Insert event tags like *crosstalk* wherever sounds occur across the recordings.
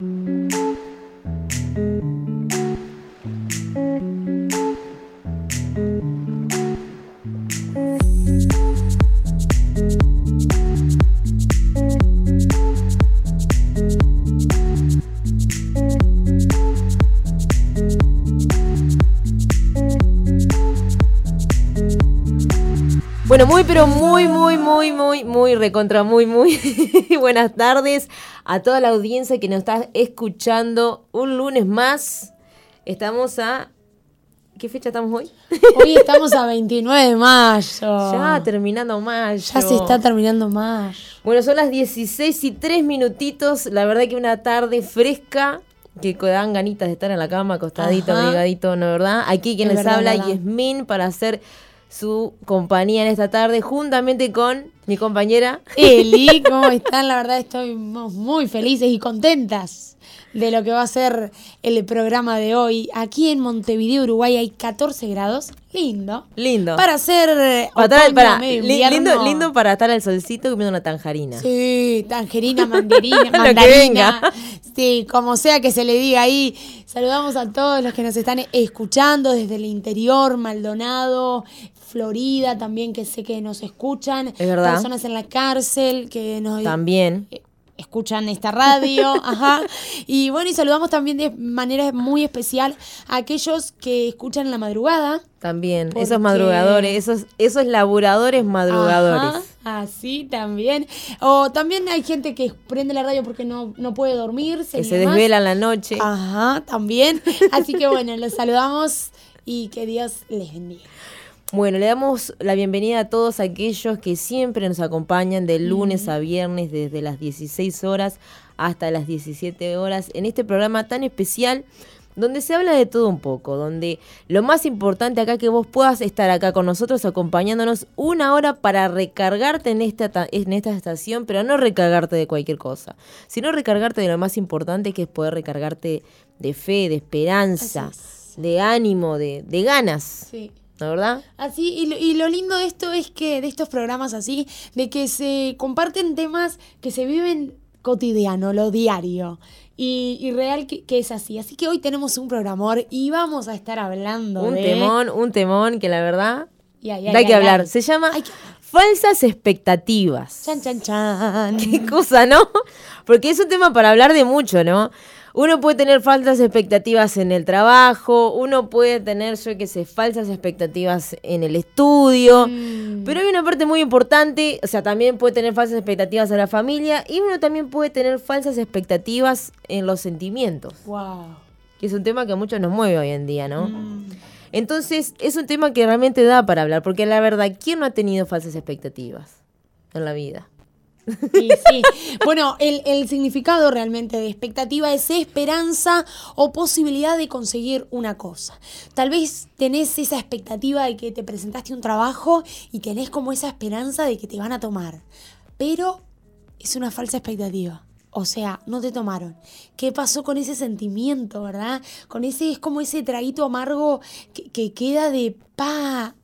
Bueno, muy, pero muy, muy, muy, muy, muy, recontra, muy, muy *laughs* buenas tardes a toda la audiencia que nos está escuchando un lunes más. Estamos a... ¿Qué fecha estamos hoy? Hoy estamos a 29 de mayo. Ya terminando mayo. Ya se está terminando mayo. Bueno, son las 16 y 3 minutitos. La verdad que una tarde fresca que dan ganitas de estar en la cama, acostadito, Ajá. abrigadito, ¿no verdad? Aquí quien Es les verdad, habla. Yasmin, para hacer su compañía en esta tarde, juntamente con mi compañera. Eli, ¿cómo están? La verdad estoy muy felices y contentas de lo que va a ser el programa de hoy. Aquí en Montevideo, Uruguay, hay 14 grados. Lindo. Lindo. Para hacer eh, Para estar- otoño, para- medio li- invierno. lindo, lindo para estar al solcito comiendo una tanjarina. Sí, tangerina, mandarina, *laughs* Lo que mandarina. venga. Sí, como sea que se le diga ahí. Saludamos a todos los que nos están escuchando desde el interior, Maldonado, Florida también, que sé que nos escuchan. Es verdad. Personas en la cárcel que nos También. eh, escuchan esta radio, *laughs* ajá. Y bueno, y saludamos también de manera muy especial a aquellos que escuchan en la madrugada. También. Porque- Esos madrugadores, esos, esos laburadores madrugadores. Ajá, así también. O también hay gente que prende la radio porque no, no puede dormirse. Que se demás. desvela en la noche. Ajá, también. Así que bueno, los saludamos y que Dios les bendiga. Bueno, le damos la bienvenida a todos aquellos que siempre nos acompañan de lunes a viernes desde las 16 horas hasta las 17 horas en este programa tan especial donde se habla de todo un poco, donde lo más importante acá que vos puedas estar acá con nosotros acompañándonos una hora para recargarte en esta, ta- en esta estación, pero no recargarte de cualquier cosa, sino recargarte de lo más importante que es poder recargarte de fe, de esperanza, de ánimo, de, de ganas, Sí. ¿No verdad? Así, y lo, y lo lindo de esto es que, de estos programas así, de que se comparten temas que se viven cotidiano, lo diario. Y, y real que, que es así. Así que hoy tenemos un programor y vamos a estar hablando Un de... temón, un temón que la verdad da que hablar. Se llama que- falsas expectativas. Chan, chan, chan. *laughs* Qué cosa, ¿no? Porque es un tema para hablar de mucho, ¿no? Uno puede tener falsas expectativas en el trabajo, uno puede tener, yo qué sé, falsas expectativas en el estudio, Mm. pero hay una parte muy importante, o sea, también puede tener falsas expectativas en la familia y uno también puede tener falsas expectativas en los sentimientos, Wow. que es un tema que a muchos nos mueve hoy en día, ¿no? Mm. Entonces, es un tema que realmente da para hablar, porque la verdad, ¿quién no ha tenido falsas expectativas en la vida? Sí, sí. Bueno, el, el significado realmente de expectativa es esperanza o posibilidad de conseguir una cosa. Tal vez tenés esa expectativa de que te presentaste un trabajo y tenés como esa esperanza de que te van a tomar. Pero es una falsa expectativa. O sea, no te tomaron. ¿Qué pasó con ese sentimiento, verdad? Con ese, es como ese traguito amargo que, que queda de pa.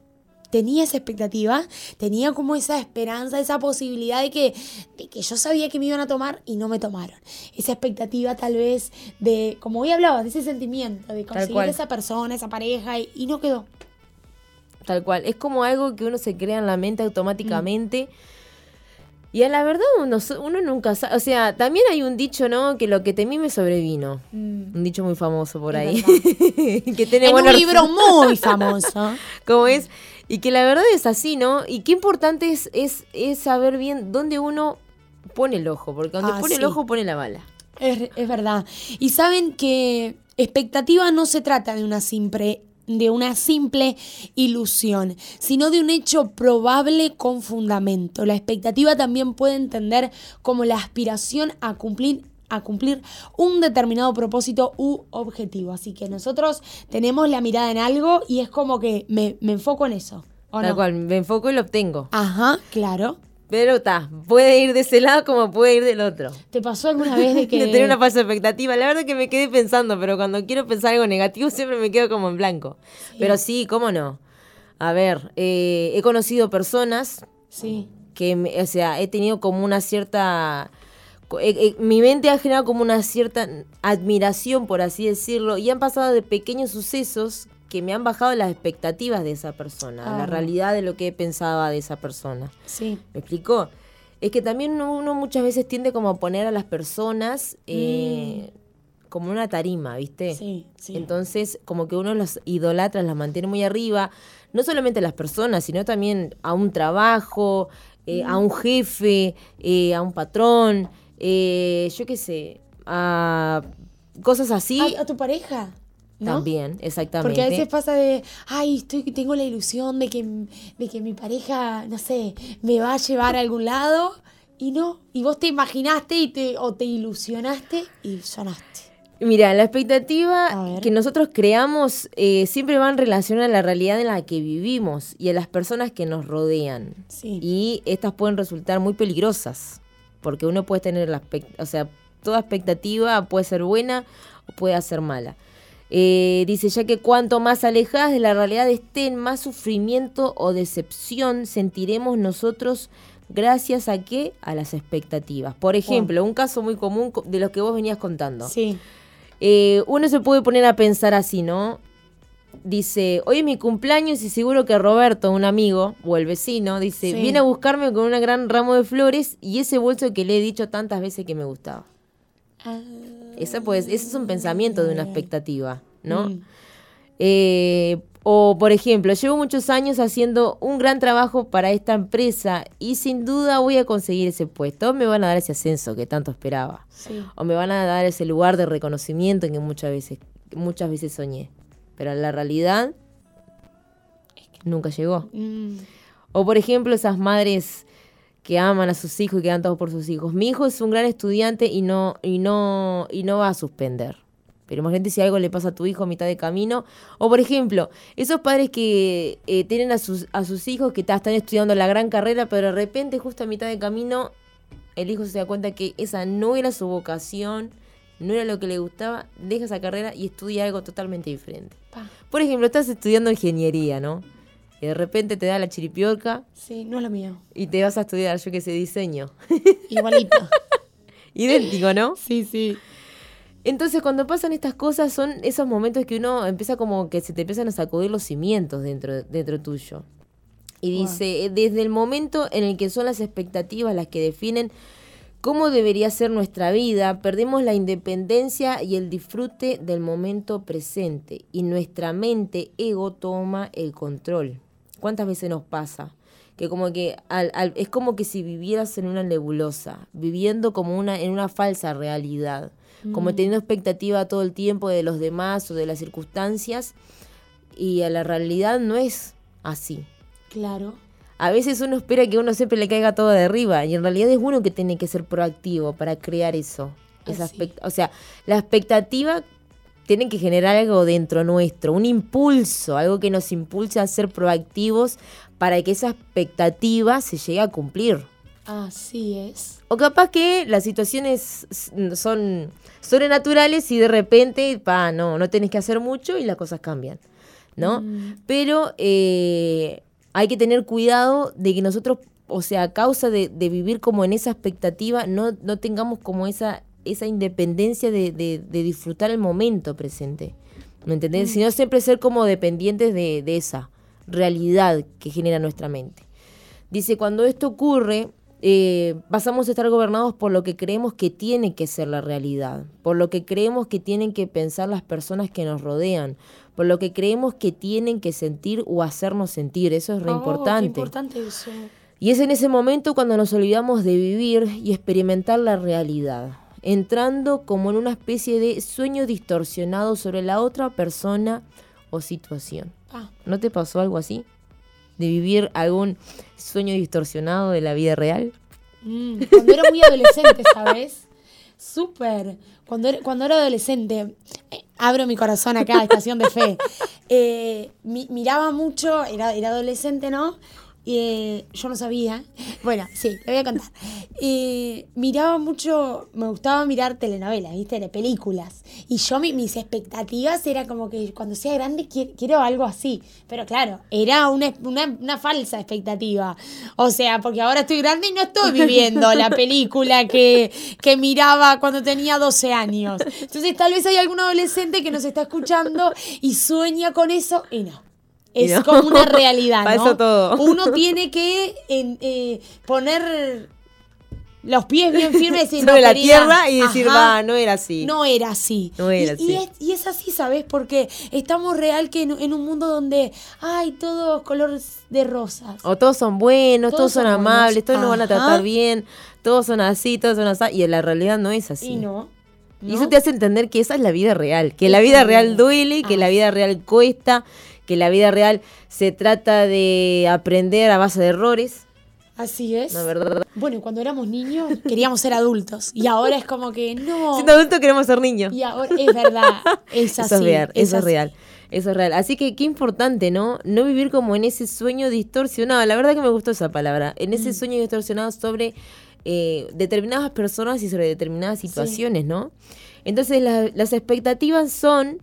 Tenía esa expectativa, tenía como esa esperanza, esa posibilidad de que, de que yo sabía que me iban a tomar y no me tomaron. Esa expectativa tal vez de, como hoy hablabas, de ese sentimiento, de conseguir esa persona, esa pareja y, y no quedó. Tal cual. Es como algo que uno se crea en la mente automáticamente. Mm. Y a la verdad uno, uno nunca sabe. O sea, también hay un dicho, ¿no? Que lo que temí me sobrevino. Un dicho muy famoso por Es ahí. *laughs* que tiene en un libro muy famoso. *laughs* como es. Y que la verdad es así, ¿no? Y qué importante es, es, es saber bien dónde uno pone el ojo. Porque donde Ah, pone el ojo pone la bala. Es, es verdad. Y saben que expectativa no se trata de una simple de una simple ilusión, sino de un hecho probable con fundamento. La expectativa también puede entender como la aspiración a cumplir a cumplir un determinado propósito u objetivo. Así que nosotros tenemos la mirada en algo y es como que me, me enfoco en eso. ¿o Tal no? cual, me enfoco y lo obtengo. Ajá, claro. Pero está, puede ir de ese lado como puede ir del otro. ¿Te pasó alguna vez de *laughs* que De tener una falsa expectativa. La verdad que me quedé pensando, pero cuando quiero pensar algo negativo siempre me quedo como en blanco. Pero sí, ¿cómo no? A ver, eh, he conocido personas Sí. que, o sea, he tenido como una cierta mi mente ha generado como una cierta admiración, por así decirlo, y han pasado de pequeños sucesos que me han bajado las expectativas de esa persona, la Ah. realidad de lo que pensaba de esa persona. Sí. ¿Me explicó? Es que también uno, muchas veces tiende como a poner a las personas eh, como una tarima, ¿viste? Sí, sí. Entonces, como que uno los idolatra, las mantiene muy arriba, no solamente a las personas, sino también a un trabajo, eh, a un jefe, eh, a un patrón, eh, yo qué sé, a cosas así A, a tu pareja. ¿no? también, exactamente. Porque a veces pasa de, ay, estoy, tengo la ilusión de que, de que mi pareja, no sé, me va a llevar a algún lado y no. Y vos te imaginaste y te, o te ilusionaste y sonaste. Mira, la expectativa que nosotros creamos eh, siempre va en relación a la realidad en la que vivimos y a las personas que nos rodean. Sí. Y estas pueden resultar muy peligrosas, porque uno puede tener la o sea, toda expectativa puede ser buena o puede ser mala. Eh, dice, ya que cuanto más alejadas de la realidad estén, más sufrimiento o decepción sentiremos nosotros gracias a qué? A las expectativas. Por ejemplo, un caso muy común co- de los que vos venías contando. Sí. Eh, uno se puede poner a pensar así, ¿no? Dice, hoy es mi cumpleaños y seguro que Roberto, un amigo o el vecino, dice, Sí. viene a buscarme con un gran ramo de flores y ese bolso que le he dicho tantas veces que me gustaba. Ah, Esa, pues, ese es un pensamiento de una expectativa, ¿no? Mm. Eh, o, por ejemplo, llevo muchos años haciendo un gran trabajo para esta empresa y sin duda voy a conseguir ese puesto. Me van a dar ese ascenso que tanto esperaba. sí. O me van a dar ese lugar de reconocimiento que muchas veces, muchas veces soñé. Pero la realidad nunca llegó. Mm, O por ejemplo, esas madres que aman a sus hijos y que dan todo por sus hijos. Mi hijo es un gran estudiante y no, y no, y no va a suspender. Pero imagínate si algo le pasa a tu hijo a mitad de camino. O por ejemplo, esos padres que eh, tienen a sus, a sus hijos que están estudiando la gran carrera, pero de repente, justo a mitad de camino, el hijo se da cuenta que esa no era su vocación, no era lo que le gustaba, deja esa carrera y estudia algo totalmente diferente. pa. Por ejemplo, estás estudiando ingeniería, ¿no? Y de repente te da la chiripiorca Sí, no es lo mío. y te vas a estudiar, yo qué sé, diseño. *laughs* Igualito. Idéntico, ¿no? *laughs* sí, sí. Entonces, cuando pasan estas cosas, son esos momentos que uno empieza como que se te empiezan a sacudir los cimientos dentro, dentro tuyo. Y Wow. dice, eh, desde el momento en el que son las expectativas las que definen cómo debería ser nuestra vida, perdemos la independencia y el disfrute del momento presente. Y nuestra mente ego toma el control. ¿Cuántas veces nos pasa? Que como que al- al- es como que si vivieras en una nebulosa, viviendo como una, en una falsa realidad, como teniendo expectativa todo el tiempo de los demás o de las circunstancias, y a la realidad no es así. Claro. A veces uno espera que uno siempre le caiga todo de arriba y en realidad es uno que tiene que ser proactivo para crear eso. Esa expect- o sea, la expectativa tiene que generar algo dentro nuestro, un impulso, algo que nos impulse a ser proactivos para que esa expectativa se llegue a cumplir. Así es. O capaz que las situaciones son sobrenaturales y de repente, pa, no, no tenés que hacer mucho y las cosas cambian, ¿no? Mm. Pero eh, hay que tener cuidado de que nosotros, o sea, a causa de, de vivir como en esa expectativa, no, no tengamos como esa, esa independencia de, de- de disfrutar el momento presente. ¿Me entendés? Sino siempre ser como dependientes de, de esa realidad que genera nuestra mente. Dice, cuando esto ocurre, eh, pasamos a estar gobernados por lo que creemos que tiene que ser la realidad, por lo que creemos que tienen que pensar las personas que nos rodean, por lo que creemos que tienen que sentir o hacernos sentir. Eso es re Oh, qué importante. importante eso. Y es en ese momento cuando nos olvidamos de vivir y experimentar la realidad, entrando como en una especie de sueño distorsionado sobre la otra persona o situación. Pa. ¿No te pasó algo así? ¿De vivir algún sueño distorsionado de la vida real? Mm, cuando era muy adolescente, ¿sabes? Súper. Cuando era, cuando era adolescente, eh, abro mi corazón acá, estación de fe. *laughs* eh, mi- miraba mucho, era, era adolescente, ¿no? Eh, yo no sabía. *laughs* Bueno, sí, te voy a contar. Miraba mucho, me gustaba mirar telenovelas, ¿viste? De películas. Y yo, mis expectativas era como que cuando sea grande quiero, algo así. Pero claro, era una, una, falsa expectativa. O sea, porque ahora estoy grande y no estoy viviendo la película que, que miraba cuando tenía 12 años. Entonces, tal vez hay algún adolescente que nos está escuchando y sueña con eso y no *laughs* es como una realidad, *laughs* ¿no? eso todo. Uno tiene que eh, poner los pies bien firmes *laughs* en la tierra y decir, va, no era así. No era así. No era y, así. Y es, así, ¿sabes? Porque estamos real que en, un mundo donde hay todos colores de rosas. O todos son buenos, todos, son, amables, todos nos van a tratar bien, todos son así, todos son así. Y en la realidad no es así. Y no. Y eso te hace entender que esa es la vida real, que la vida real duele, que la vida real cuesta, que la vida real se trata de aprender a base de errores. Así es. Bueno, cuando éramos niños *laughs* queríamos ser adultos y ahora es como que no. Siendo adultos queremos ser niños. Y ahora es verdad, *laughs* es así. Eso es real, eso es real. Eso es real. Así que qué importante, ¿no? No vivir como en ese sueño distorsionado. La verdad que me gustó esa palabra. En ese mm. sueño distorsionado sobre eh, determinadas personas y sobre determinadas situaciones, ¿no? Entonces las expectativas son,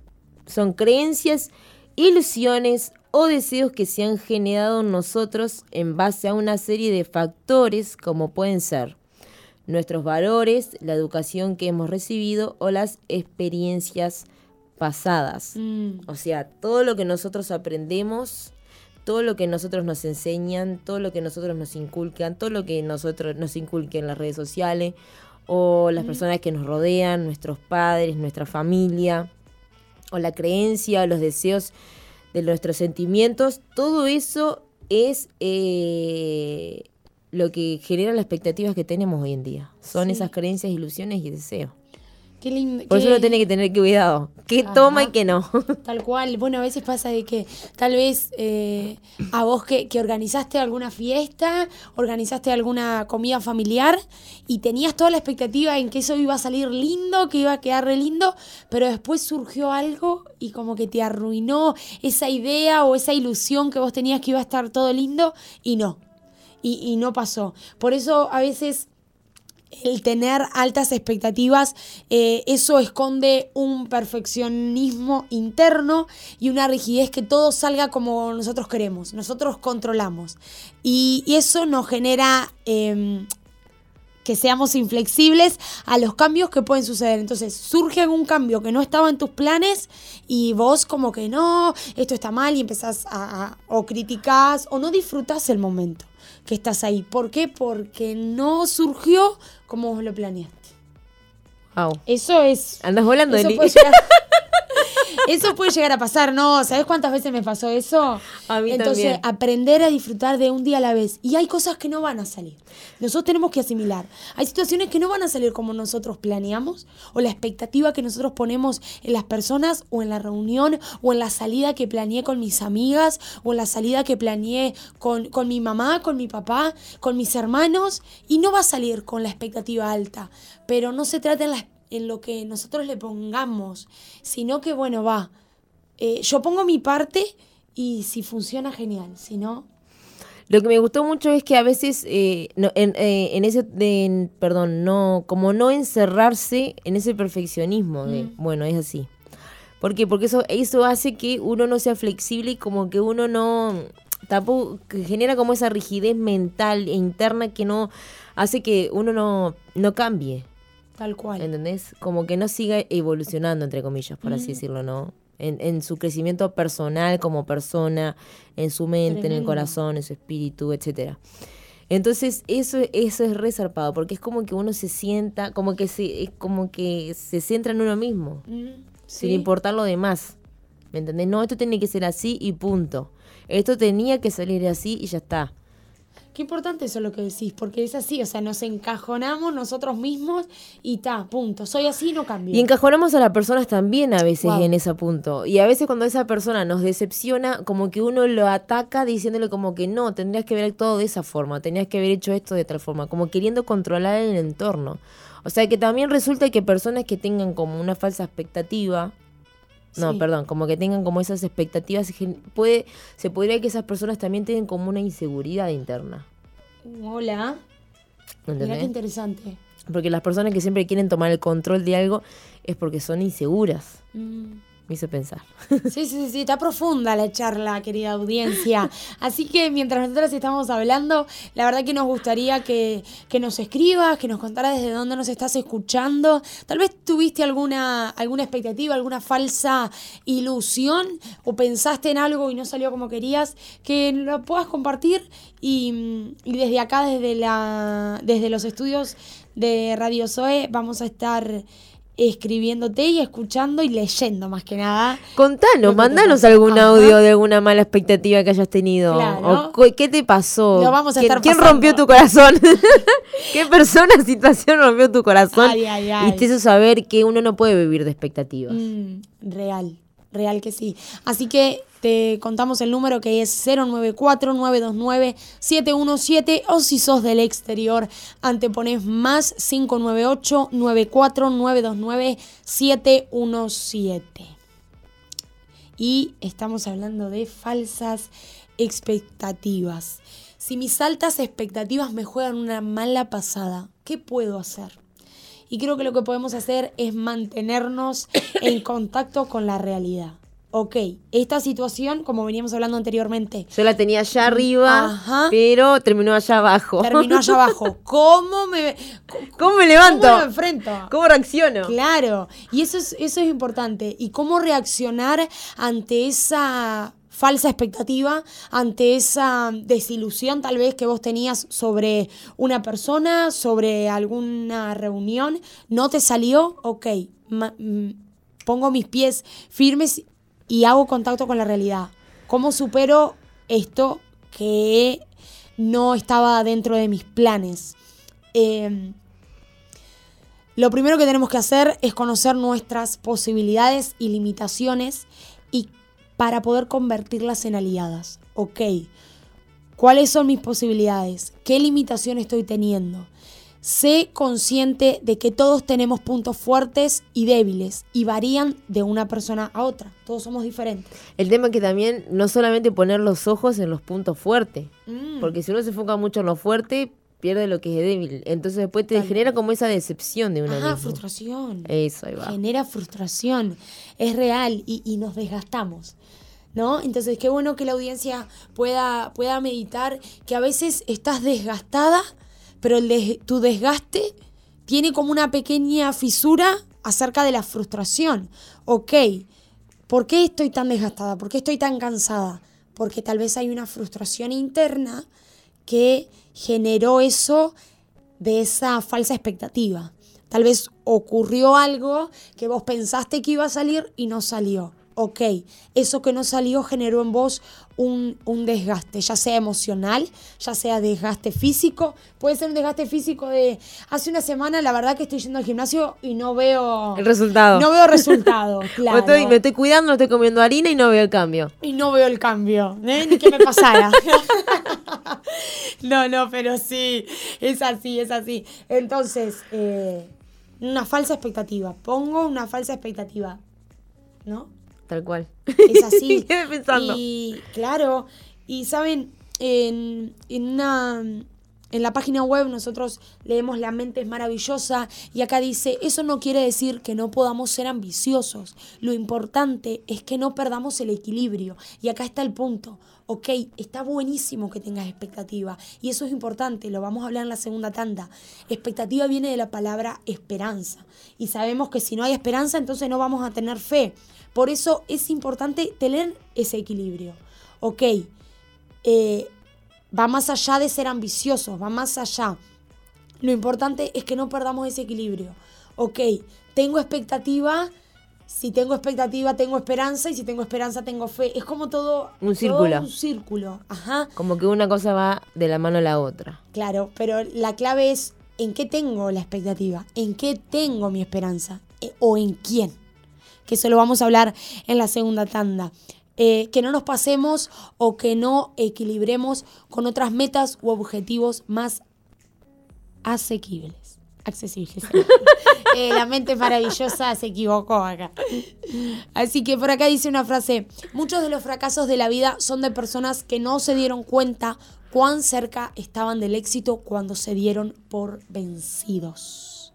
son creencias ilusiones o deseos que se han generado en nosotros en base a una serie de factores como pueden ser nuestros valores, la educación que hemos recibido o las experiencias pasadas. Mm. O sea, todo lo que nosotros aprendemos, todo lo que nosotros nos enseñan, todo lo que nosotros nos inculcan, todo lo que nosotros nos inculquen en las redes sociales o las mm. personas que nos rodean, nuestros padres, nuestra familia o la creencia o los deseos de nuestros sentimientos, todo eso es eh, lo que genera las expectativas que tenemos hoy en día. Son esas creencias, ilusiones y deseos. Qué lindo. Por eso uno tiene que tener cuidado. ¿Qué toma y qué no? *laughs* Tal cual. Bueno, a veces pasa de que tal vez eh, a vos que, que, organizaste alguna fiesta, organizaste alguna comida familiar y tenías toda la expectativa en que eso iba a salir lindo, que iba a quedar re lindo, pero después surgió algo y como que te arruinó esa idea o esa ilusión que vos tenías que iba a estar todo lindo y no. Y, y no pasó. Por eso a veces el tener altas expectativas, eh, eso esconde un perfeccionismo interno y una rigidez que todo salga como nosotros queremos, nosotros controlamos. Y, eso nos genera em, que seamos inflexibles a los cambios que pueden suceder. Entonces surge algún cambio que no estaba en tus planes y vos como que no, esto está mal y empezás a, o criticás o no disfrutás el momento que estás ahí. ¿Por qué? Porque no surgió como vos lo planeaste. Eso es. Andas volando, eso puede, *laughs* eso puede llegar a pasar, ¿no? ¿Sabes cuántas veces me pasó eso? A mí Entonces, aprender a disfrutar de un día a la vez. Y hay cosas que no van a salir. Nosotros tenemos que asimilar. Hay situaciones que no van a salir como nosotros planeamos, o la expectativa que nosotros ponemos en las personas, o en la reunión, o en la salida que planeé con mis amigas, o en la salida que planeé con, con mi mamá, con mi papá, con mis hermanos. Y no va a salir con la expectativa alta. Pero no se trata en la en lo que nosotros le pongamos, sino que, bueno, va, eh, yo pongo mi parte y si funciona, genial, si no... Lo que me gustó mucho es que a veces, eh, eh, en, ese, perdón, no, como no encerrarse en ese perfeccionismo de, mm. bueno, es así. ¿Por qué? Porque eso, eso hace que uno no sea flexible y como que uno no, tampoco, que genera como esa rigidez mental e interna que no hace que uno no, no cambie. Tal cual. ¿Entendés? Como que no siga evolucionando, entre comillas, por así decirlo, ¿no? En, en, su crecimiento personal como persona, en su mente, en el corazón, en su espíritu, etcétera. Entonces, eso, eso es resarpado, porque es como que uno se sienta, como que se, es como que se centra en uno mismo, sin importar lo demás. ¿Me entendés? No, esto tiene que ser así y punto. Esto tenía que salir así y ya está. Qué importante eso lo que decís, porque es así, o sea, nos encajonamos nosotros mismos y ta, punto. Soy así, no cambio. Y encajonamos a las personas también a veces en ese punto. Y a veces cuando esa persona nos decepciona, como que uno lo ataca diciéndole como que no, tendrías que ver todo de esa forma, tendrías que haber hecho esto de tal forma, como queriendo controlar el entorno. O sea que también resulta que personas que tengan como una falsa expectativa No, Sí. perdón, como que tengan como esas expectativas. Puede, se podría que esas personas también tienen como una inseguridad interna. Hola. Mirá ¿entendés? qué interesante. Porque las personas que siempre quieren tomar el control de algo es porque son inseguras. Mm. Me hizo pensar. Sí, sí, sí, está profunda la charla, querida audiencia. Así que mientras nosotras estamos hablando, la verdad que nos gustaría que, que nos escribas, que nos contaras desde dónde nos estás escuchando. Tal vez tuviste alguna, alguna expectativa, alguna falsa ilusión o pensaste en algo y no salió como querías, que lo puedas compartir y, desde acá, desde, la, desde los estudios de Radio Zoe, vamos a estar escribiéndote y escuchando y leyendo más que nada. Contanos, mandanos algún Ajá. audio de alguna mala expectativa que hayas tenido. Claro. O ¿Qué te pasó? Lo vamos a ¿Quién, estar quién pasando. rompió tu corazón? *laughs* ¿Qué persona, *laughs* situación rompió tu corazón? Ay, ay, ay. Y te hizo saber que uno no puede vivir de expectativas. Mm, real, real que sí. Así que te contamos el número que es 094-929-717 o si sos del exterior, antepones más 598-94-929-717. Y estamos hablando de falsas expectativas. Si mis altas expectativas me juegan una mala pasada, ¿qué puedo hacer? Y creo que lo que podemos hacer es mantenernos en contacto con la realidad. Ok, esta situación, como veníamos hablando anteriormente, Yo la tenía allá arriba, Ajá. pero terminó allá abajo. terminó allá abajo. *laughs* ¿Cómo me, ¿Cómo me levanto? ¿Cómo me enfrento? ¿Cómo reacciono? Claro, y eso es, eso es importante. Y cómo reaccionar ante esa falsa expectativa, ante esa desilusión tal vez que vos tenías sobre una persona, sobre alguna reunión, no te salió, ok, mm, pongo mis pies firmes y hago contacto con la realidad. ¿Cómo supero esto que no estaba dentro de mis planes? Em, lo primero que tenemos que hacer es conocer nuestras posibilidades y limitaciones y para poder convertirlas en aliadas. Ok, ¿cuáles son mis posibilidades? ¿Qué limitación estoy teniendo? Sé consciente de que todos tenemos puntos fuertes y débiles y varían de una persona a otra. Todos somos diferentes. El tema es que también no solamente poner los ojos en los puntos fuertes, Mm. porque si uno se enfoca mucho en lo fuerte, pierde lo que es débil. Entonces después te genera como esa decepción de Ajá, mismo. frustración. Eso, ahí va. genera frustración, es real y, y nos desgastamos. ¿No? Entonces, qué bueno que la audiencia pueda, pueda meditar que a veces estás desgastada, pero tu desgaste tiene como una pequeña fisura acerca de la frustración. Ok, ¿por qué estoy tan desgastada? ¿Por qué estoy tan cansada? Porque tal vez hay una frustración interna que generó eso de esa falsa expectativa. Tal vez ocurrió algo que vos pensaste que iba a salir y no salió. Ok, eso que no salió generó en vos un, un desgaste, ya sea emocional, ya sea desgaste físico. Puede ser un desgaste físico de hace una semana, la verdad que estoy yendo al gimnasio y no veo El resultado. No veo resultado, *laughs* claro. estoy- me estoy cuidando, no estoy comiendo harina y no veo el cambio. Y no veo el cambio, ¿eh? ni que me pasara. *laughs* no, no, pero sí, es así, es así. Entonces, eh, una falsa expectativa. Pongo una falsa expectativa, ¿no? Tal cual. Es así. *laughs* Pensando. Y claro, y saben, en, en una en la página web nosotros leemos La mente es maravillosa y acá dice, eso no quiere decir que no podamos ser ambiciosos. Lo importante es que no perdamos el equilibrio. Y acá está el punto. Ok, está buenísimo que tengas expectativa y eso es importante, lo vamos a hablar en la segunda tanda. Expectativa viene de la palabra esperanza y sabemos que si no hay esperanza entonces no vamos a tener fe. Por eso es importante tener ese equilibrio. Ok, eh, va más allá de ser ambiciosos, va más allá. Lo importante es que no perdamos ese equilibrio. Ok, tengo expectativa, si tengo expectativa tengo esperanza y si tengo esperanza tengo fe. Es como todo Un todo círculo. un círculo, ajá. Como que una cosa va de la mano a la otra. Claro, pero la clave es en qué tengo la expectativa, en qué tengo mi esperanza eh, o en quién. Que eso lo vamos a hablar en la segunda tanda. Eh, que no nos pasemos o que no equilibremos con otras metas u objetivos más asequibles. accesibles. *laughs* Eh, la mente maravillosa se equivocó acá. Así que por acá dice una frase, muchos de los fracasos de la vida son de personas que no se dieron cuenta cuán cerca estaban del éxito cuando se dieron por vencidos.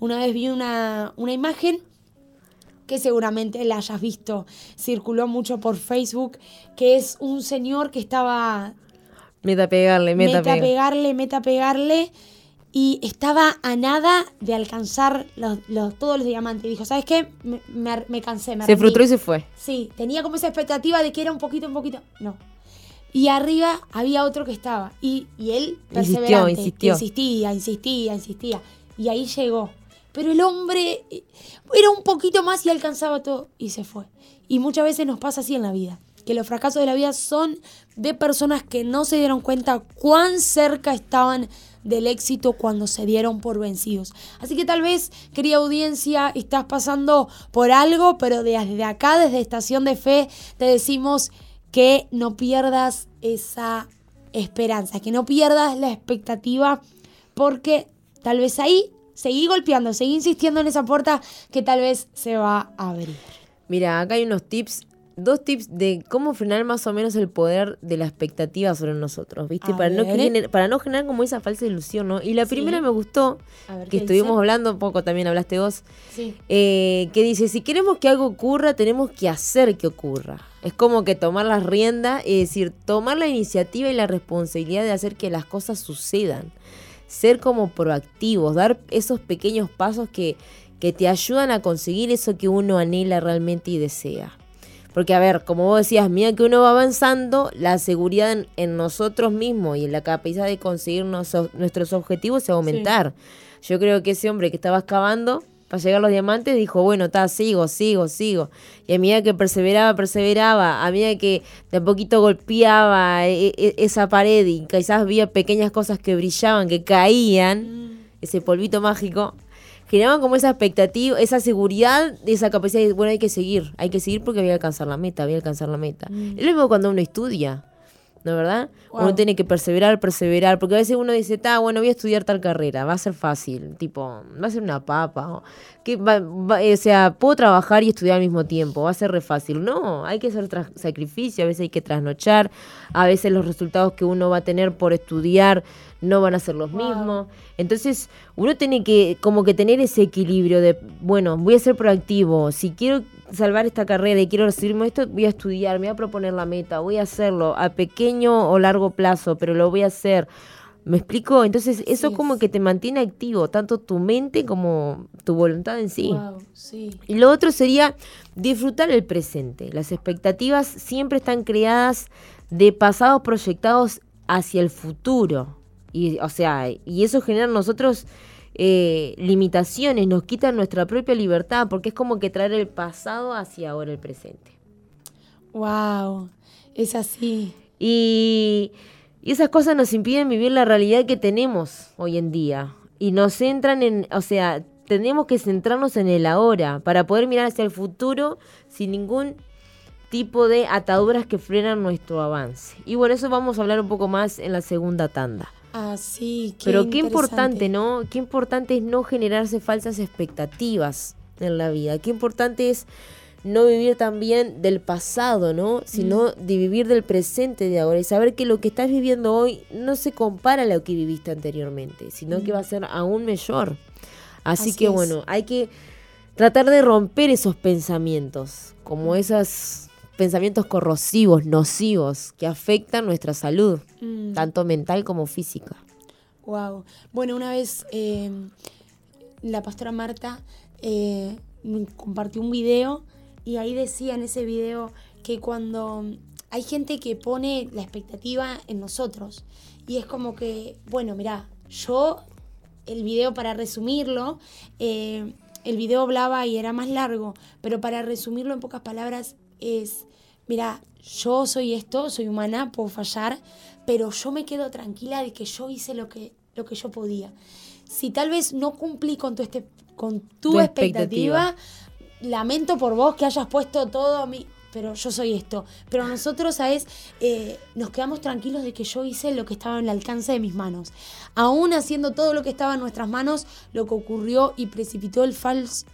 Una vez vi una, una imagen que seguramente la hayas visto, circuló mucho por Facebook, que es un señor que estaba... Meta pegarle, meta, meta pegarle, meta pegarle y estaba a nada de alcanzar los, los, todos los diamantes. Dijo, ¿sabes qué? Me, me, me cansé, me Se frustró y se fue. Sí, tenía como esa expectativa de que era un poquito, un poquito. No. Y arriba había otro que estaba. Y, y él, perseverante, insistió, insistió. insistía, insistía, insistía. Y ahí llegó. Pero el hombre eh, era un poquito más y alcanzaba todo. Y se fue. Y muchas veces nos pasa así en la vida. Que los fracasos de la vida son de personas que no se dieron cuenta cuán cerca estaban del éxito cuando se dieron por vencidos. Así que tal vez, querida audiencia, estás pasando por algo, pero desde acá, desde Estación de Fe, te decimos que no pierdas esa esperanza, que no pierdas la expectativa, porque tal vez ahí seguí golpeando, seguí insistiendo en esa puerta que tal vez se va a abrir. Mira, acá hay unos tips dos tips de cómo frenar más o menos el poder de la expectativa sobre nosotros, ¿viste? para no, generar, para no generar como esa falsa ilusión, ¿no? Y la primera me gustó, que estuvimos hablando un poco, también hablaste vos, eh, que dice, si queremos que algo ocurra, tenemos que hacer que ocurra. Es como que tomar las riendas, es decir, tomar la iniciativa y la responsabilidad de hacer que las cosas sucedan. Ser como proactivos, dar esos pequeños pasos que, que te ayudan a conseguir eso que uno anhela realmente y desea. Porque, a ver, como vos decías, mira que uno va avanzando, la seguridad en, nosotros mismos y en la capacidad de conseguir nuestros objetivos se va a aumentar. Yo creo que ese hombre que estaba excavando para llegar a los diamantes dijo, bueno, está, sigo, sigo, sigo. Y a medida que perseveraba, perseveraba, a medida que de a poquito golpeaba e, e, esa pared y quizás había pequeñas cosas que brillaban, que caían, mm. ese polvito mágico, generaban como esa expectativa, esa seguridad, esa capacidad de, bueno, hay que seguir, hay que seguir porque voy a alcanzar la meta, voy a alcanzar la meta. Mm. Es lo mismo cuando uno estudia, ¿no verdad? Uno tiene que perseverar, perseverar, porque a veces uno dice, está bueno, voy a estudiar tal carrera, va a ser fácil, tipo, va a ser una papa, o, que o sea, puedo trabajar y estudiar al mismo tiempo, va a ser re fácil. No, hay que hacer sacrificio, a veces hay que trasnochar, a veces los resultados que uno va a tener por estudiar no van a ser los mismos. Entonces, uno tiene que como que tener ese equilibrio de, bueno, voy a ser proactivo, si quiero salvar esta carrera y quiero recibirme esto, voy a estudiar, me voy a proponer la meta, voy a hacerlo a pequeño o largo plazo, pero lo voy a hacer. ¿Me explico? Entonces, eso como que te mantiene activo, tanto tu mente como tu voluntad en sí. Y lo otro sería disfrutar el presente. Las expectativas siempre están creadas de pasados proyectados hacia el futuro. Y, o sea, y eso genera en nosotros eh, limitaciones, nos quita nuestra propia libertad, porque es como que traer el pasado hacia ahora el presente. Wow, es así. Y, y esas cosas nos impiden vivir la realidad que tenemos hoy en día. Y nos centran en, o sea, tenemos que centrarnos en el ahora para poder mirar hacia el futuro sin ningún tipo de ataduras que frenan nuestro avance. Y bueno, eso vamos a hablar un poco más en la segunda tanda. Ah, sí, qué Pero qué importante, ¿no? Qué importante es no generarse falsas expectativas en la vida. Qué importante es no vivir también del pasado, ¿no? Sino mm. de vivir del presente de ahora y saber que lo que estás viviendo hoy no se compara a lo que viviste anteriormente, sino que mm. va a ser aún mayor. Así, que bueno, hay que tratar de romper esos pensamientos, como esas pensamientos corrosivos, nocivos, que afectan nuestra salud, mm. tanto mental como física. Wow. Bueno, una vez eh, la pastora Marta eh, compartió un video y ahí decía en ese video que cuando hay gente que pone la expectativa en nosotros y es como que, bueno, mira, yo, el video para resumirlo, eh, el video hablaba y era más largo, pero para resumirlo en pocas palabras, es, mira, yo soy esto, soy humana, puedo fallar, pero yo me quedo tranquila de que yo hice lo que, lo que yo podía. Si tal vez no cumplí con tu, este, con tu, expectativa, lamento por vos que hayas puesto todo mi, pero yo soy esto. Pero nosotros, ¿sabes? Eh, nos quedamos tranquilos de que yo hice lo que estaba en el alcance de mis manos. Aún haciendo todo lo que estaba en nuestras manos, lo que ocurrió y precipitó el,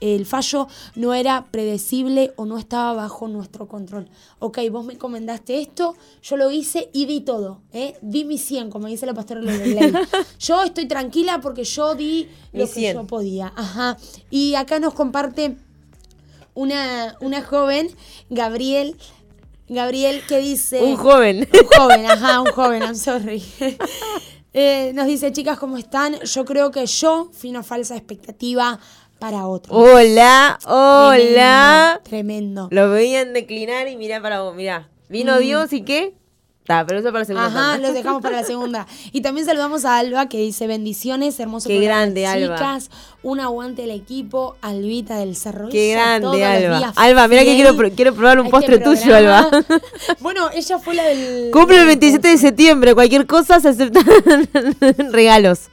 el fallo no era predecible o no estaba bajo nuestro control. Ok, vos me encomendaste esto, yo lo hice y di todo. ¿eh? Di mi 100, como dice la pastora Ley. *laughs* yo estoy tranquila porque yo di lo que yo podía. Ajá. Y acá nos comparte una, una joven, Gabriel, Gabriel, que dice... Un joven. Un joven, ajá, un joven, I'm sorry. *laughs* Eh, nos dice, chicas, ¿cómo están? Yo creo que yo fui una falsa expectativa para otros. Hola, hola. Tremendo. Lo veían declinar y mirá para vos, mirá. Vino mm. Dios y qué? Pero eso para la segunda. Ajá, los *laughs* dejamos para la segunda. Y también saludamos a Alba que dice bendiciones, hermoso Qué grande, chicas, un aguante al equipo, Albita del Cerro. Qué grande, Alba. Alba, mira que quiero, quiero probar un este postre tuyo, Alba. *laughs* bueno, ella fue la del... Cumple el 27 de septiembre, cualquier cosa se aceptan *laughs* regalos.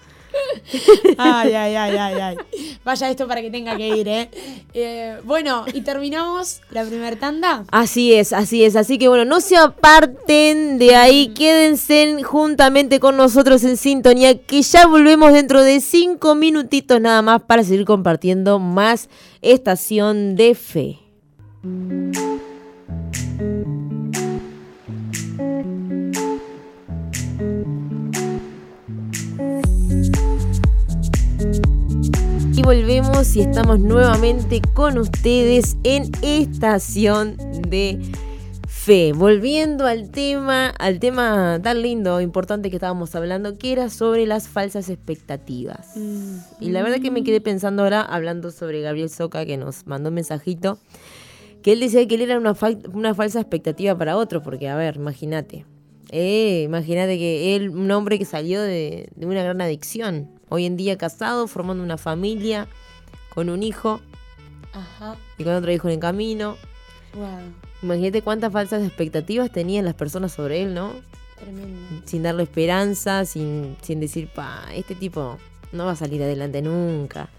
Ay, ay, ay, ay, ay. Vaya esto para que tenga que ir, ¿eh? ¿eh? bueno, y terminamos la primera tanda. Así es, así es. Así que bueno, no se aparten de ahí, quédense juntamente con nosotros en sintonía, que ya volvemos dentro de cinco minutitos nada más para seguir compartiendo más estación de fe. Volvemos y estamos nuevamente con ustedes en Estación de Fe. Volviendo al tema, al tema tan lindo, importante que estábamos hablando, que era sobre las falsas expectativas. Mm. Y la verdad que me quedé pensando ahora, hablando sobre Gabriel Soca, que nos mandó un mensajito, que él decía que él era una, una falsa expectativa para otro, porque a ver, imagínate. Eh, imagínate que él, un hombre que salió de, de una gran adicción, Hoy en día casado, formando una familia, con un hijo y con otro hijo en camino. Imagínate cuántas falsas expectativas tenían las personas sobre él, ¿no? Tremendo. Sin darle esperanza, sin, sin decir, pa, este tipo no va a salir adelante nunca.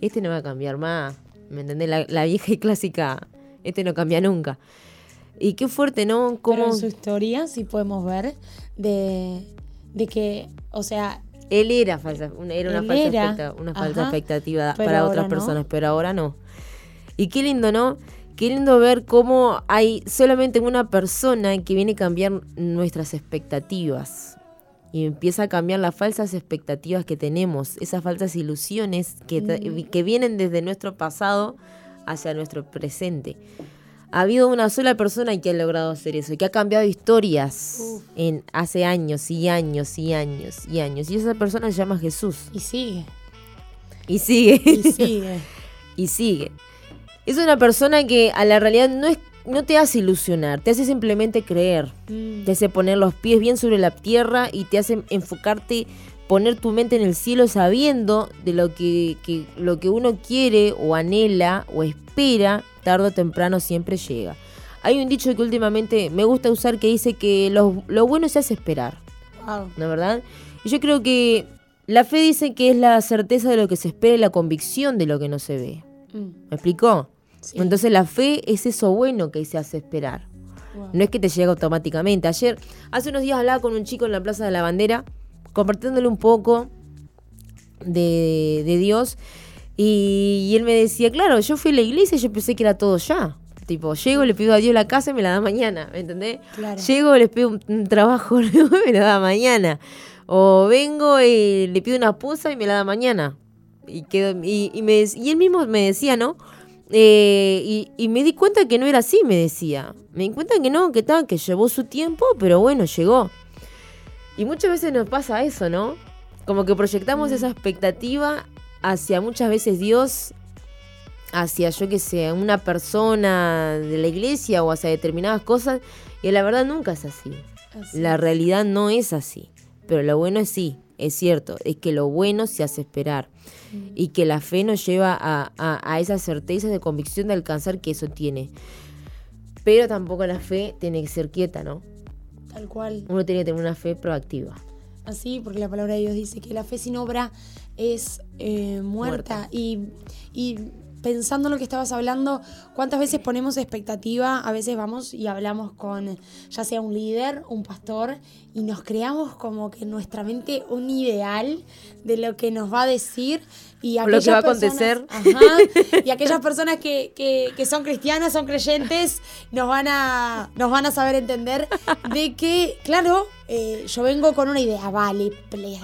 Este no va a cambiar más. ¿Me entendés? La, vieja y clásica, este no cambia nunca. Y qué fuerte, ¿no? Como en su historia sí podemos ver de, de que, o sea, él era falsa, era una falsa, una falsa expectativa para otras personas, pero ahora no. Y qué lindo, ¿no? Qué lindo ver cómo hay solamente una persona que viene a cambiar nuestras expectativas. Y empieza a cambiar las falsas expectativas que tenemos, esas falsas ilusiones que, que vienen desde nuestro pasado hacia nuestro presente ha habido una sola persona que ha logrado hacer eso, que ha cambiado historias en hace años y años y años y años. Y esa persona se llama Jesús. Y sigue. Y sigue. Y sigue. *laughs* y sigue. Es una persona que a la realidad no es no te hace ilusionar, te hace simplemente creer, mm. te hace poner los pies bien sobre la tierra y te hace enfocarte, poner tu mente en el cielo sabiendo de lo que, que lo que uno quiere o anhela o espera tarde o temprano siempre llega. Hay un dicho que últimamente me gusta usar que dice que lo, bueno se hace esperar. ¿No verdad? Y yo creo que la fe dice que es la certeza de lo que se espera y la convicción de lo que no se ve. Mm. ¿Me explicó? Entonces la fe es eso bueno que se hace esperar. No es que te llega automáticamente. Ayer, hace unos días hablaba con un chico en la Plaza de la Bandera, compartiéndole un poco de, de Dios. Y, él me decía, claro, yo fui a la iglesia y yo pensé que era todo ya. Tipo, llego, le pido a Dios la casa y me la da mañana, ¿me entendés? Llego, le pido un, trabajo *laughs* nuevo y me lo da mañana. O vengo y le pido una esposa y me la da mañana. Y, quedo, y, me, y él mismo me decía, ¿no? Eh, y, y, me di cuenta que no era así, me decía. Me di cuenta que no, que tal, que llevó su tiempo, pero bueno, llegó. Y muchas veces nos pasa eso, ¿no? Como que proyectamos mm. esa expectativa hacia muchas veces Dios, hacia yo que sé, una persona de la iglesia o hacia determinadas cosas, y la verdad nunca es así. la realidad no es así. Pero lo bueno es sí, es cierto, es que lo bueno se hace esperar. Mm. Y que la fe nos lleva a, a, esa certeza de convicción de alcanzar que eso tiene. Pero tampoco la fe tiene que ser quieta, ¿no? Tal cual. Uno tiene que tener una fe proactiva. Así, porque la palabra de Dios dice que la fe sin obra es eh, muerta. Y, pensando en lo que estabas hablando, ¿cuántas veces ponemos expectativa? A veces vamos y hablamos con ya sea un líder, un pastor, y nos creamos como que en nuestra mente un ideal de lo que nos va a decir. Y lo que va a acontecer. *laughs* y aquellas personas que, que, son cristianas, son creyentes, nos van a, nos van a saber entender de que, claro, eh, yo vengo con una idea, vale,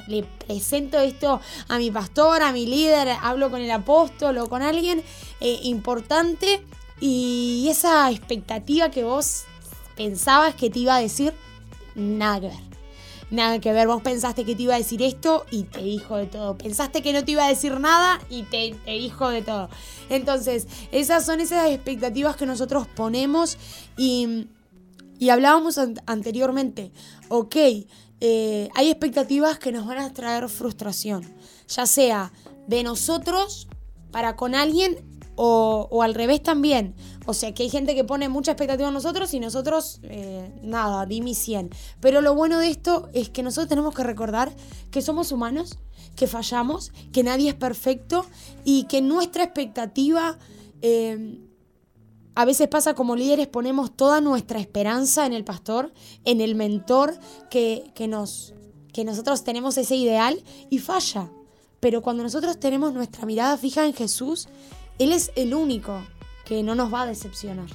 le, presento esto a mi pastor, a mi líder, hablo con el apóstol o con alguien eh, importante y esa expectativa que vos pensabas que te iba a decir, nada que ver nada que ver. Vos pensaste que te iba a decir esto y te dijo de todo. Pensaste que no te iba a decir nada y te, dijo de todo. Entonces, esas son esas expectativas que nosotros ponemos y, y hablábamos anteriormente. Ok, eh, hay expectativas que nos van a traer frustración, ya sea de nosotros para con alguien o, al revés también. O sea, que hay gente que pone mucha expectativa en nosotros y nosotros, eh, nada, di mi 100. Pero lo bueno de esto es que nosotros tenemos que recordar que somos humanos, que fallamos, que nadie es perfecto y que nuestra expectativa... Eh, a veces pasa como líderes, ponemos toda nuestra esperanza en el pastor, en el mentor, que, que, nos, que nosotros tenemos ese ideal y falla. Pero cuando nosotros tenemos nuestra mirada fija en Jesús, él es el único que no nos va a decepcionar.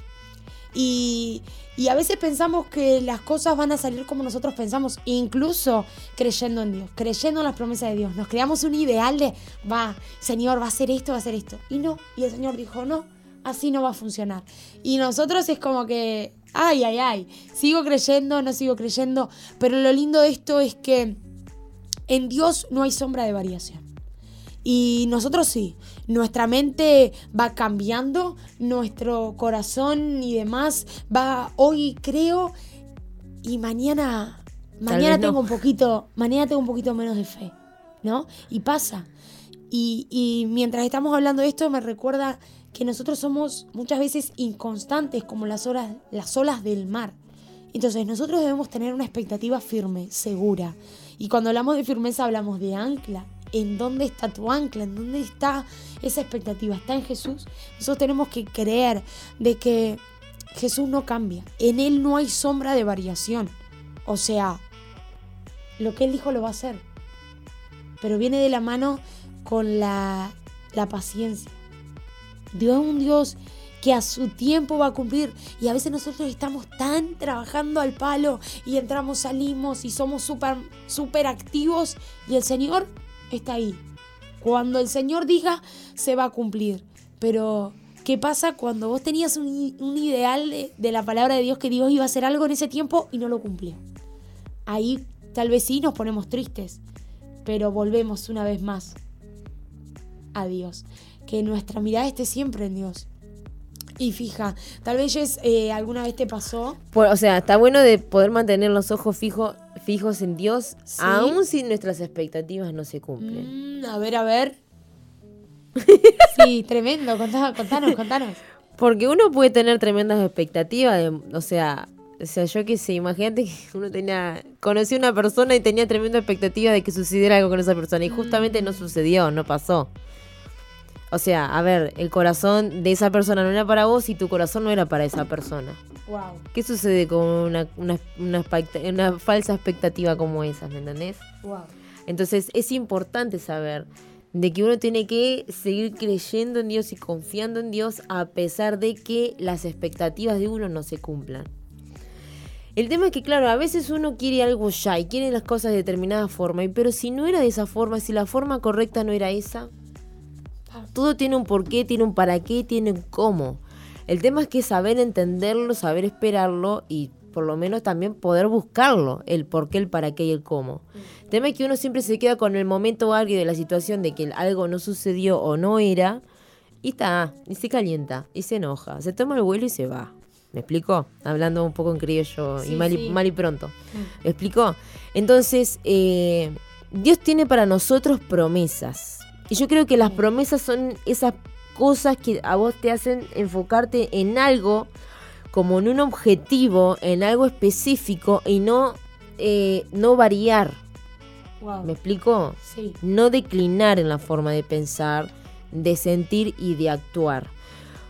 Y, a veces pensamos que las cosas van a salir como nosotros pensamos, incluso creyendo en Dios, creyendo en las promesas de Dios. Nos creamos un ideal de, va, Señor, va a hacer esto, va a hacer esto. Y no, y el Señor dijo, no, así no va a funcionar. Y nosotros es como que, ay, ay, ay, sigo creyendo, no sigo creyendo. Pero lo lindo de esto es que en Dios no hay sombra de variación. Y nosotros sí, nuestra mente va cambiando, nuestro corazón y demás va, hoy creo, y mañana, mañana tengo un poquito, mañana tengo un poquito menos de fe, ¿no? Y pasa. Y, y mientras estamos hablando de esto, me recuerda que nosotros somos muchas veces inconstantes como las, horas, las olas del mar. Entonces nosotros debemos tener una expectativa firme, segura. Y cuando hablamos de firmeza hablamos de ancla en dónde está tu ancla, en dónde está esa expectativa. ¿Está en Jesús? Nosotros tenemos que creer de que Jesús no cambia. En Él no hay sombra de variación. O sea, lo que Él dijo lo va a hacer. Pero viene de la mano con la, paciencia. Dios es un Dios que a su tiempo va a cumplir. Y a veces nosotros estamos tan trabajando al palo y entramos, salimos y somos súper super activos. Y el Señor está ahí. Cuando el Señor diga, se va a cumplir. Pero, ¿qué pasa cuando vos tenías un, ideal de, la palabra de Dios que Dios iba a hacer algo en ese tiempo y no lo cumplió? Ahí tal vez sí nos ponemos tristes, pero volvemos una vez más a Dios. Que nuestra mirada esté siempre en Dios. Y fija, tal vez eh, alguna vez te pasó. o sea, está bueno de poder mantener los ojos fijos fijos en Dios, aún si nuestras expectativas no se cumplen. Mm, a ver, a ver. *laughs* sí, tremendo, contanos, contanos, contanos. Porque uno puede tener tremendas expectativas, de, o sea, o sea, yo qué sé, imagínate que uno tenía, conocí a una persona y tenía tremenda expectativa de que sucediera algo con esa persona y justamente no sucedió, no pasó. O sea, a ver, el corazón de esa persona no era para vos y tu corazón no era para esa persona. Wow. ¿Qué sucede con una, una, falsa expectativa como esa, ¿me entendés? Wow. Entonces es importante saber de que uno tiene que seguir creyendo en Dios y confiando en Dios a pesar de que las expectativas de uno no se cumplan. El tema es que, claro, a veces uno quiere algo ya y quiere las cosas de determinada forma, pero si no era de esa forma, si la forma correcta no era esa, todo tiene un porqué, tiene un para qué, tiene un cómo. El tema es que saber entenderlo, saber esperarlo y por lo menos también poder buscarlo, el por qué, el para qué y el cómo. El tema es que uno siempre se queda con el momento alguien de la situación de que algo no sucedió o no era, y está, y se calienta, y se enoja, se toma el vuelo y se va. ¿Me explico? Hablando un poco en criollo y, mal y, mal y, pronto. ¿Me explico? Entonces, eh, Dios tiene para nosotros promesas. Y yo creo que las promesas son esas cosas que a vos te hacen enfocarte en algo, como en un objetivo, en algo específico y no, eh, no variar. ¿Me explico? Sí. No declinar en la forma de pensar, de sentir y de actuar.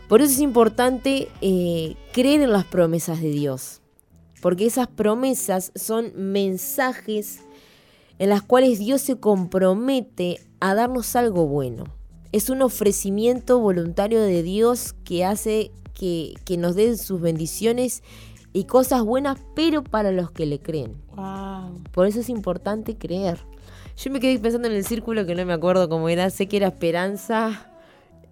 Por eso es importante eh, creer en las promesas de Dios, porque esas promesas son mensajes en las cuales Dios se compromete a darnos algo bueno. Es un ofrecimiento voluntario de Dios que hace que, nos den sus bendiciones y cosas buenas, pero para los que le creen. Por eso es importante creer. Yo me quedé pensando en el círculo que no me acuerdo cómo era. Sé que era esperanza,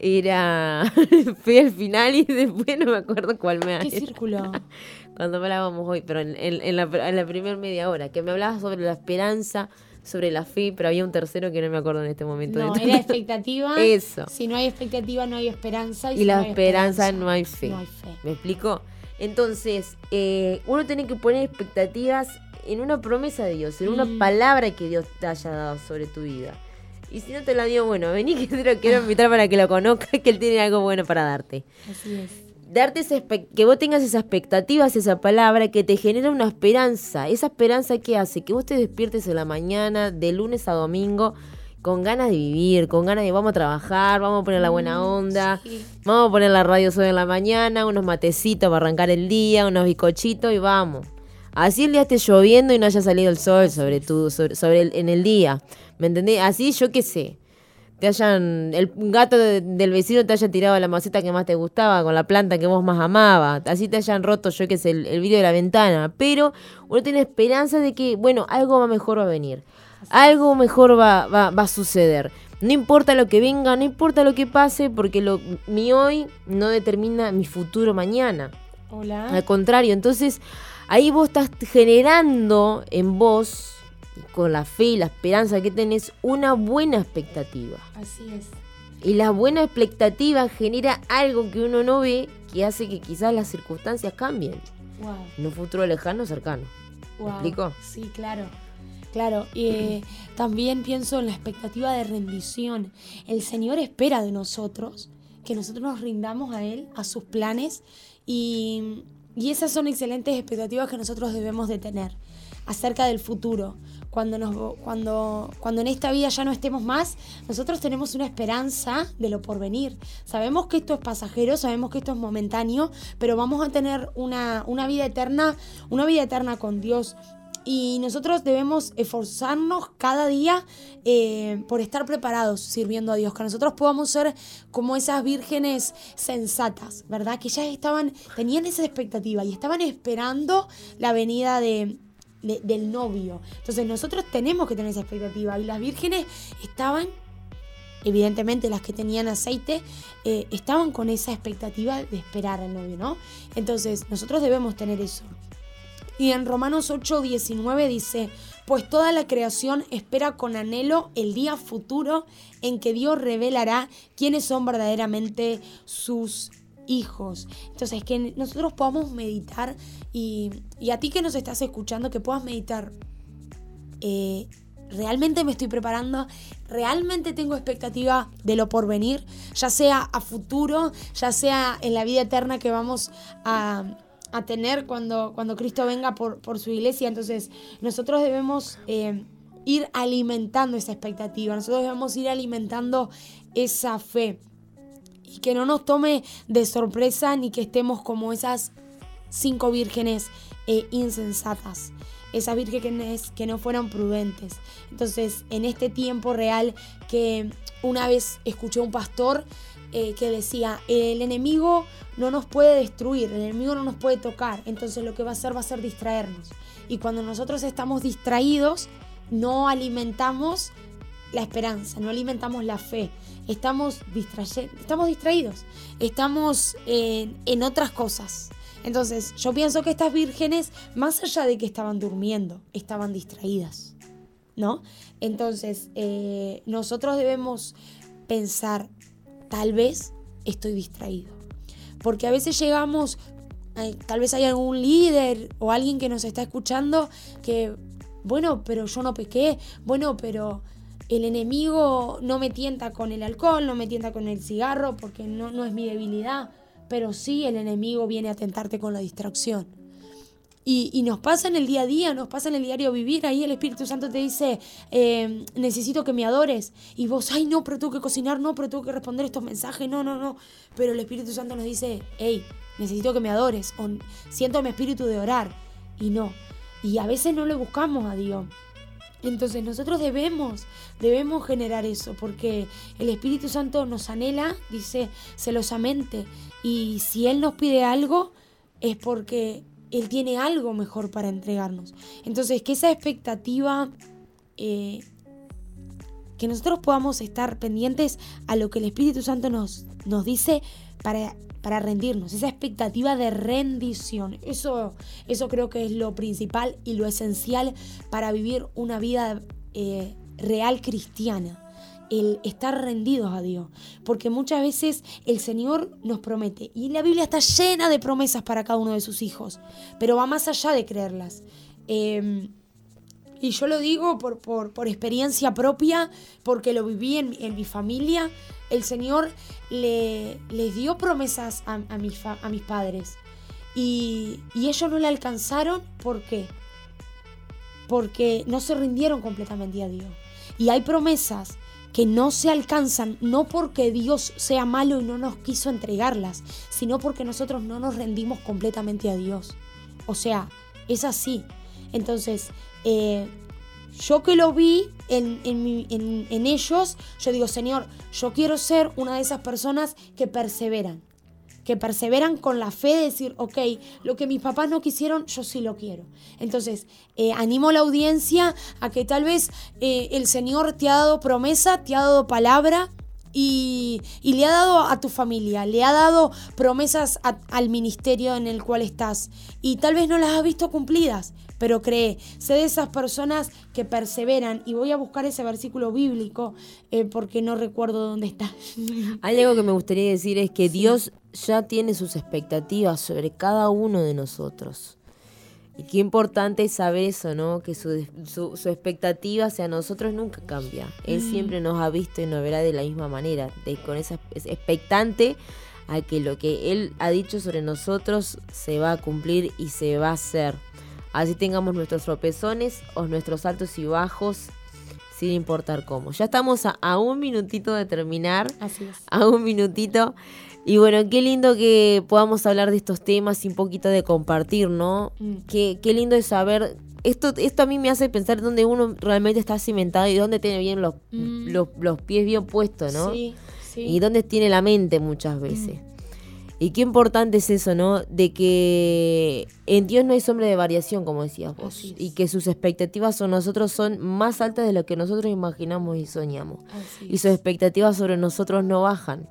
era *laughs* fe al final y después no me acuerdo cuál me ¿Qué círculo? *laughs* Cuando hablábamos hoy, pero en, la, primera media hora, que me hablaba sobre la esperanza, sobre la fe, pero había un tercero que no me acuerdo en este momento. No, era *laughs* expectativa. Eso. Si no hay expectativa, no hay esperanza. Y, la esperanza, no hay fe. ¿Me explico? Entonces, eh, uno tiene que poner expectativas en una promesa de Dios, en una mm. palabra que Dios te haya dado sobre tu vida. Y si no te la dio, bueno, vení que te lo quiero invitar para que lo conozcas, que él tiene algo bueno para darte. Así es. Darte que vos tengas esa expectativa, esa palabra que te genera una esperanza. Esa esperanza que hace que vos te despiertes en la mañana, de lunes a domingo, con ganas de vivir, con ganas de vamos a trabajar, vamos a poner la buena mm, onda, vamos a poner la radio sobre en la mañana, unos matecitos para arrancar el día, unos bicochitos y vamos. Así el día esté lloviendo y no haya salido el sol sobre tu, sobre, el, en el día. ¿Me entendés? Así yo qué sé. Te hayan. El gato del vecino te haya tirado la maceta que más te gustaba, con la planta que vos más amabas. Así te hayan roto, yo qué sé, el, el vidrio de la ventana. Pero uno tiene esperanza de que, bueno, algo mejor va a venir. Algo mejor va, va, va a suceder. No importa lo que venga, no importa lo que pase, porque lo, mi hoy no determina mi futuro mañana. Hola. Al contrario, entonces ahí vos estás generando en vos, con la fe y la esperanza que tenés, una buena expectativa. Así es. Y la buena expectativa genera algo que uno no ve que hace que quizás las circunstancias cambien. Wow. En un futuro lejano cercano. ¿Me explico? Sí, claro. Claro, y eh, también pienso en la expectativa de rendición. El Señor espera de nosotros que nosotros nos rindamos a Él, a sus planes y, esas son excelentes expectativas que nosotros debemos de tener acerca del futuro. Cuando, nos, cuando, cuando en esta vida ya no estemos más, nosotros tenemos una esperanza de lo porvenir. Sabemos que esto es pasajero, sabemos que esto es momentáneo, pero vamos a tener una, una vida eterna, una vida eterna con Dios y nosotros debemos esforzarnos cada día eh, por estar preparados sirviendo a Dios, que nosotros podamos ser como esas vírgenes sensatas, ¿verdad? Que ya estaban, tenían esa expectativa y estaban esperando la venida de, del novio. Entonces nosotros tenemos que tener esa expectativa y las vírgenes estaban evidentemente las que tenían aceite, eh, estaban con esa expectativa de esperar al novio, ¿no? Entonces, nosotros debemos tener eso. Y en Romanos 8:19 dice, pues toda la creación espera con anhelo el día futuro en que Dios revelará quiénes son verdaderamente sus hijos. Entonces, que nosotros podamos meditar y, a ti que nos estás escuchando, que puedas meditar. Eh, ¿Realmente me estoy preparando? ¿Realmente tengo expectativa de lo por venir? Ya sea a futuro, ya sea en la vida eterna que vamos a, a tener cuando, cuando Cristo venga por, por su iglesia. Entonces nosotros debemos eh, ir alimentando esa expectativa, nosotros debemos ir alimentando esa fe y que no nos tome de sorpresa ni que estemos como esas cinco vírgenes eh, insensatas, esas vírgenes que no fueran prudentes. Entonces, en este tiempo real que una vez escuché un pastor eh, que decía, el enemigo no nos puede destruir, el enemigo no nos puede tocar, entonces lo que va a hacer va a ser distraernos. Y cuando nosotros estamos distraídos, no alimentamos la esperanza, no alimentamos la fe, estamos, estamos distraídos, estamos en, en otras cosas. Entonces, yo pienso que estas vírgenes, más allá de que estaban durmiendo, estaban distraídas, ¿no? Entonces, eh, nosotros debemos pensar tal vez estoy distraído. Porque a veces llegamos, eh, tal vez hay algún líder o alguien que nos está escuchando que, bueno, pero yo no pequé, bueno, pero el enemigo no me tienta con el alcohol, no me tienta con el cigarro, porque no, no es mi debilidad, pero sí el enemigo viene a tentarte con la distracción. Y, nos pasa en el día a día, nos pasa en el diario vivir. Ahí el Espíritu Santo te dice, eh, necesito que me adores. Y vos, ay, no, pero tengo que cocinar, no, pero tengo que responder estos mensajes, no, no, no. Pero el Espíritu Santo nos dice, hey, necesito que me adores. O siento mi espíritu de orar. Y no. Y a veces no le buscamos a Dios. Entonces nosotros debemos, debemos generar eso, porque el Espíritu Santo nos anhela, dice celosamente, y si Él nos pide algo, es porque Él tiene algo mejor para entregarnos. Entonces, que esa expectativa, eh, que nosotros podamos estar pendientes a lo que el Espíritu Santo nos, nos dice para para rendirnos, esa expectativa de rendición. Eso, eso creo que es lo principal y lo esencial para vivir una vida eh, real cristiana. El estar rendidos a Dios. Porque muchas veces el Señor nos promete. Y la Biblia está llena de promesas para cada uno de sus hijos. Pero va más allá de creerlas. Em, y yo lo digo por, por, experiencia propia, porque lo viví en, en mi familia el Señor le, les dio promesas a, mis, a mis, padres y, ellos no le alcanzaron. ¿Por qué? Porque no se rindieron completamente a Dios. Y hay promesas que no se alcanzan no porque Dios sea malo y no nos quiso entregarlas, sino porque nosotros no nos rendimos completamente a Dios. O sea, es así. Entonces, eh, yo que lo vi en, ellos, yo digo, Señor, yo quiero ser una de esas personas que perseveran, que perseveran con la fe de decir, ok, lo que mis papás no quisieron, yo sí lo quiero. Entonces, eh, animo a la audiencia a que tal vez eh, el Señor te ha dado promesa, te ha dado palabra. Y, le ha dado a tu familia, le ha dado promesas al ministerio en el cual estás. Y tal vez no las has visto cumplidas, pero cree, sé de esas personas que perseveran. Y voy a buscar ese versículo bíblico eh, porque no recuerdo dónde está. *laughs* Hay algo que me gustaría decir es que Dios ya tiene sus expectativas sobre cada uno de nosotros. Y qué importante es saber eso, ¿no? Que su, su, expectativa hacia nosotros nunca cambia. Él mm. siempre nos ha visto y nos verá de la misma manera, de, con esa expectante a que lo que Él ha dicho sobre nosotros se va a cumplir y se va a hacer. Así tengamos nuestros tropezones o nuestros altos y bajos, sin importar cómo. Ya estamos a, un minutito de terminar. Así es. A un minutito. Y bueno, qué lindo que podamos hablar de estos temas y un poquito de compartir, ¿no? Mm. Qué, qué lindo es saber esto, esto a mí me hace pensar dónde uno realmente está cimentado y dónde tiene bien los, mm. los, pies bien puestos, ¿no? Sí, sí. Y dónde tiene la mente muchas veces. Mm. Y qué importante es eso, ¿no? De que en Dios no hay sombra de variación, como decías vos. Y que sus expectativas sobre nosotros son más altas de lo que nosotros imaginamos y soñamos. y sus expectativas sobre nosotros no bajan.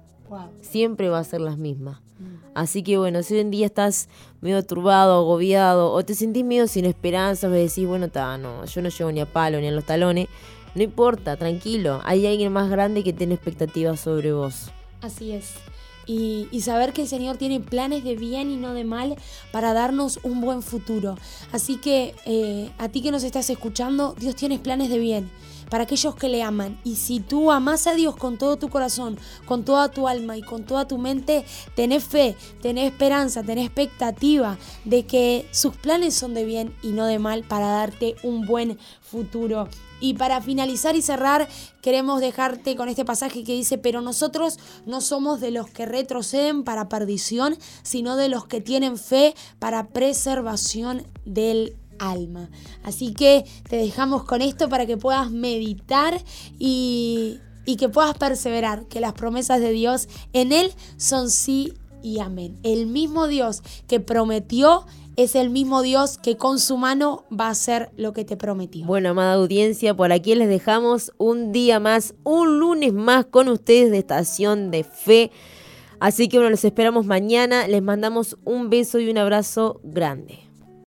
Siempre va a ser las mismas. Mm. Así que bueno, si hoy en día estás medio turbado, agobiado, o te sentís medio sin esperanza, o decís, bueno, ta, no, yo no llego ni a palo ni a los talones, no importa, tranquilo. Hay alguien más grande que tiene expectativas sobre vos. Así es y, saber que el Señor tiene planes de bien y no de mal para darnos un buen futuro. Así que eh, a ti que nos estás escuchando, Dios tiene planes de bien para aquellos que le aman. Y si tú amas a Dios con todo tu corazón, con toda tu alma y con toda tu mente, tenés fe, tenés esperanza, tenés expectativa de que sus planes son de bien y no de mal para darte un buen futuro. Y para finalizar y cerrar, queremos dejarte con este pasaje que dice, pero nosotros no somos de los que retroceden para perdición, sino de los que tienen fe para preservación del alma. Así que te dejamos con esto para que puedas meditar y, y que puedas perseverar, que las promesas de Dios en Él son sí y amén. El mismo Dios que prometió es el mismo Dios que con su mano va a hacer lo que te prometió. Bueno, amada audiencia, por aquí les dejamos un día más, un lunes más con ustedes de Estación de Fe. Así que bueno, los esperamos mañana. Les mandamos un beso y un abrazo grande.